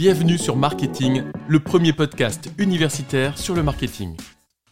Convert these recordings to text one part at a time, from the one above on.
Bienvenue sur Marketing, le premier podcast universitaire sur le marketing.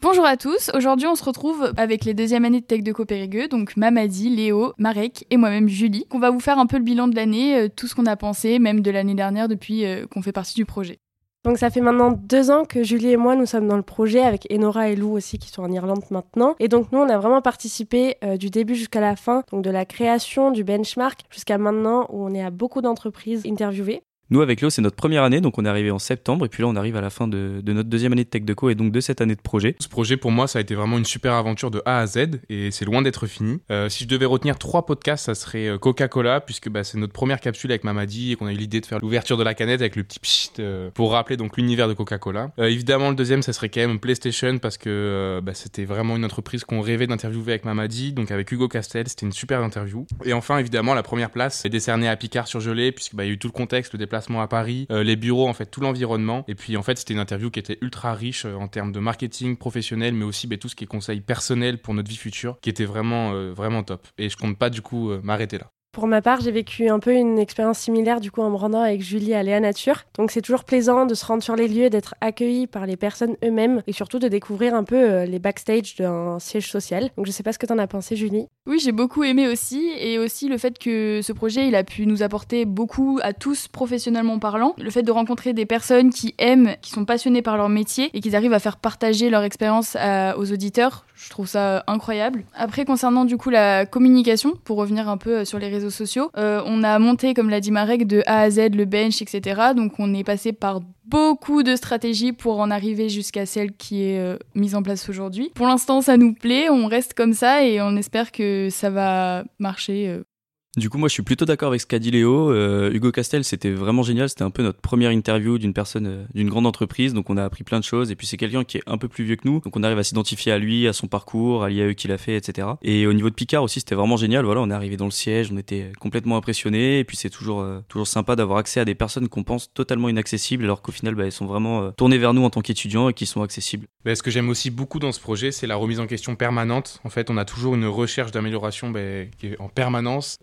Bonjour à tous, aujourd'hui on se retrouve avec les deuxièmes années de Tech de Périgueux, donc Mamadi, Léo, Marek et moi-même Julie. On va vous faire un peu le bilan de l'année, euh, tout ce qu'on a pensé, même de l'année dernière depuis euh, qu'on fait partie du projet. Donc ça fait maintenant deux ans que Julie et moi nous sommes dans le projet avec Enora et Lou aussi qui sont en Irlande maintenant. Et donc nous on a vraiment participé euh, du début jusqu'à la fin, donc de la création du benchmark jusqu'à maintenant où on est à beaucoup d'entreprises interviewées. Nous, avec Léo, c'est notre première année, donc on est arrivé en septembre, et puis là, on arrive à la fin de, notre deuxième année de Tech Deco et donc de cette année de projet. Ce projet, pour moi, ça a été vraiment une super aventure de A à Z, et c'est loin d'être fini. Euh, si je devais retenir trois podcasts, ça serait euh, Coca-Cola, puisque bah, c'est notre première capsule avec Mamadi, et qu'on a eu l'idée de faire l'ouverture de la canette avec le petit pchit euh, pour rappeler donc l'univers de Coca-Cola. évidemment, le deuxième, ça serait quand même PlayStation, parce que bah, c'était vraiment une entreprise qu'on rêvait d'interviewer avec Mamadi, donc avec Hugo Castel, c'était une super interview. Et enfin, évidemment, la première place est décernée à Picard sur Gelée, puisqu'il bah, y a eu tout le contexte, le déplacement à Paris, euh, les bureaux, en fait, tout l'environnement. Et puis, en fait, c'était une interview qui était ultra riche euh, en termes de marketing professionnel, mais aussi ben, tout ce qui est conseils personnels pour notre vie future, qui était vraiment, euh, vraiment top. Et je compte pas, du coup, m'arrêter là. Pour ma part, j'ai vécu un peu une expérience similaire du coup en me rendant avec Julie à Léa Nature. Donc c'est toujours plaisant de se rendre sur les lieux, d'être accueilli par les personnes eux-mêmes et surtout de découvrir un peu euh, les backstage d'un siège social. Donc je sais pas ce que t'en as pensé Julie. Oui, j'ai beaucoup aimé aussi et aussi le fait que ce projet il a pu nous apporter beaucoup à tous professionnellement parlant. Le fait de rencontrer des personnes qui aiment, qui sont passionnées par leur métier et qui arrivent à faire partager leur expérience aux auditeurs, je trouve ça incroyable. Après concernant du coup la communication, pour revenir un peu euh, sur les réseaux sociaux. Euh, on a monté, comme l'a dit Marek, de A à Z le bench, etc. Donc on est passé par beaucoup de stratégies pour en arriver jusqu'à celle qui est euh, mise en place aujourd'hui. Pour l'instant, ça nous plaît, on reste comme ça et on espère que ça va marcher euh, du coup, moi, je suis plutôt d'accord avec ce qu'a dit Léo. Euh, Hugo Castel, c'était vraiment génial. C'était un peu notre première interview d'une personne, euh, d'une grande entreprise. Donc, on a appris plein de choses. Et puis, c'est quelqu'un qui est un peu plus vieux que nous. Donc, on arrive à s'identifier à lui, à son parcours, à l'IAE qu'il a fait, etc. Et au niveau de Picard aussi, c'était vraiment génial. Voilà, on est arrivé dans le siège, on était complètement impressionnés. Et puis, c'est toujours, euh, toujours sympa d'avoir accès à des personnes qu'on pense totalement inaccessibles, alors qu'au final, bah, elles sont vraiment tournées vers nous en tant qu'étudiants et qui sont accessibles. Bah, ce que j'aime aussi beaucoup dans ce projet, c'est la remise en question permanente. En fait, on a toujours une recherche d'amélioration bah, qui est en permanence.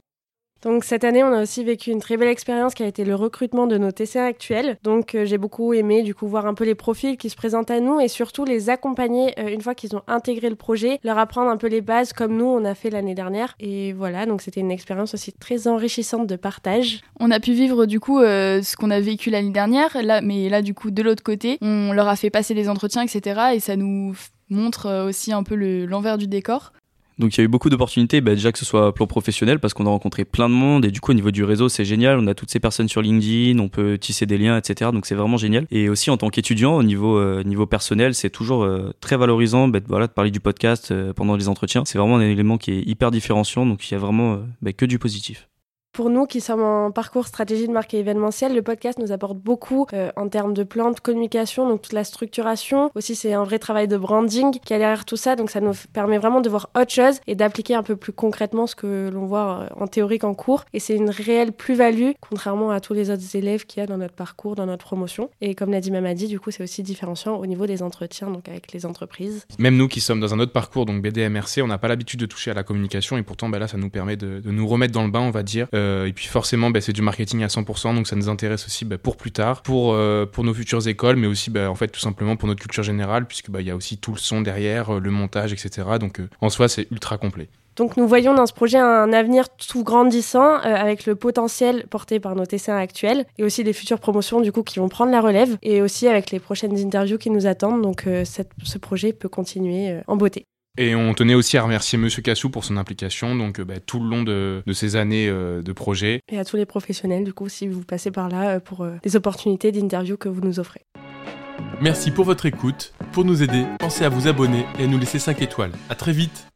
Donc cette année, on a aussi vécu une très belle expérience qui a été le recrutement de nos TCA actuels. Donc euh, j'ai beaucoup aimé du coup voir un peu les profils qui se présentent à nous et surtout les accompagner euh, une fois qu'ils ont intégré le projet, leur apprendre un peu les bases comme nous on a fait l'année dernière. Et voilà, donc c'était une expérience aussi très enrichissante de partage. On a pu vivre du coup euh, ce qu'on a vécu l'année dernière, là, mais là du coup de l'autre côté, on leur a fait passer des entretiens, etc. Et ça nous montre aussi un peu l'envers du décor. Donc il y a eu beaucoup d'opportunités, bah, déjà que ce soit plan professionnel, parce qu'on a rencontré plein de monde, et du coup au niveau du réseau c'est génial, on a toutes ces personnes sur LinkedIn, on peut tisser des liens, etc. Donc c'est vraiment génial. Et aussi en tant qu'étudiant, au niveau, euh, niveau personnel, c'est toujours euh, très valorisant bah, voilà, de parler du podcast euh, pendant les entretiens. C'est vraiment un élément qui est hyper différenciant, donc il y a vraiment bah, que du positif. Pour nous qui sommes en parcours stratégie de marque événementielle, le podcast nous apporte beaucoup euh, en termes de plan de communication, donc toute la structuration. Aussi, c'est un vrai travail de branding qui a derrière tout ça, donc ça nous permet vraiment de voir autre chose et d'appliquer un peu plus concrètement ce que l'on voit euh, en théorique en cours. Et c'est une réelle plus-value, contrairement à tous les autres élèves qu'il y a dans notre parcours, dans notre promotion. Et comme l'a dit Mamadi, du coup, c'est aussi différenciant au niveau des entretiens, donc avec les entreprises. Même nous qui sommes dans un autre parcours, donc BDMRC, on n'a pas l'habitude de toucher à la communication et pourtant, bah là, ça nous permet de, nous remettre dans le bain, on va dire. Euh, et puis forcément, bah, c'est du marketing à 100%, donc ça nous intéresse aussi bah, pour plus tard, pour, euh, pour nos futures écoles, mais aussi bah, en fait tout simplement pour notre culture générale, puisqu'il y a aussi tout le son derrière, euh, le montage, etc. Donc en soi, c'est ultra complet. Donc nous voyons dans ce projet un avenir tout grandissant avec le potentiel porté par nos TC1 actuels et aussi des futures promotions du coup qui vont prendre la relève et aussi avec les prochaines interviews qui nous attendent. Donc ce projet peut continuer en beauté. Et on tenait aussi à remercier Monsieur Cassou pour son implication, donc bah, tout le long de, ces années euh, de projet. Et à tous les professionnels, du coup, si vous passez par là euh, pour euh, les opportunités d'interview que vous nous offrez. Merci pour votre écoute. Pour nous aider, pensez à vous abonner et à nous laisser 5 étoiles. À très vite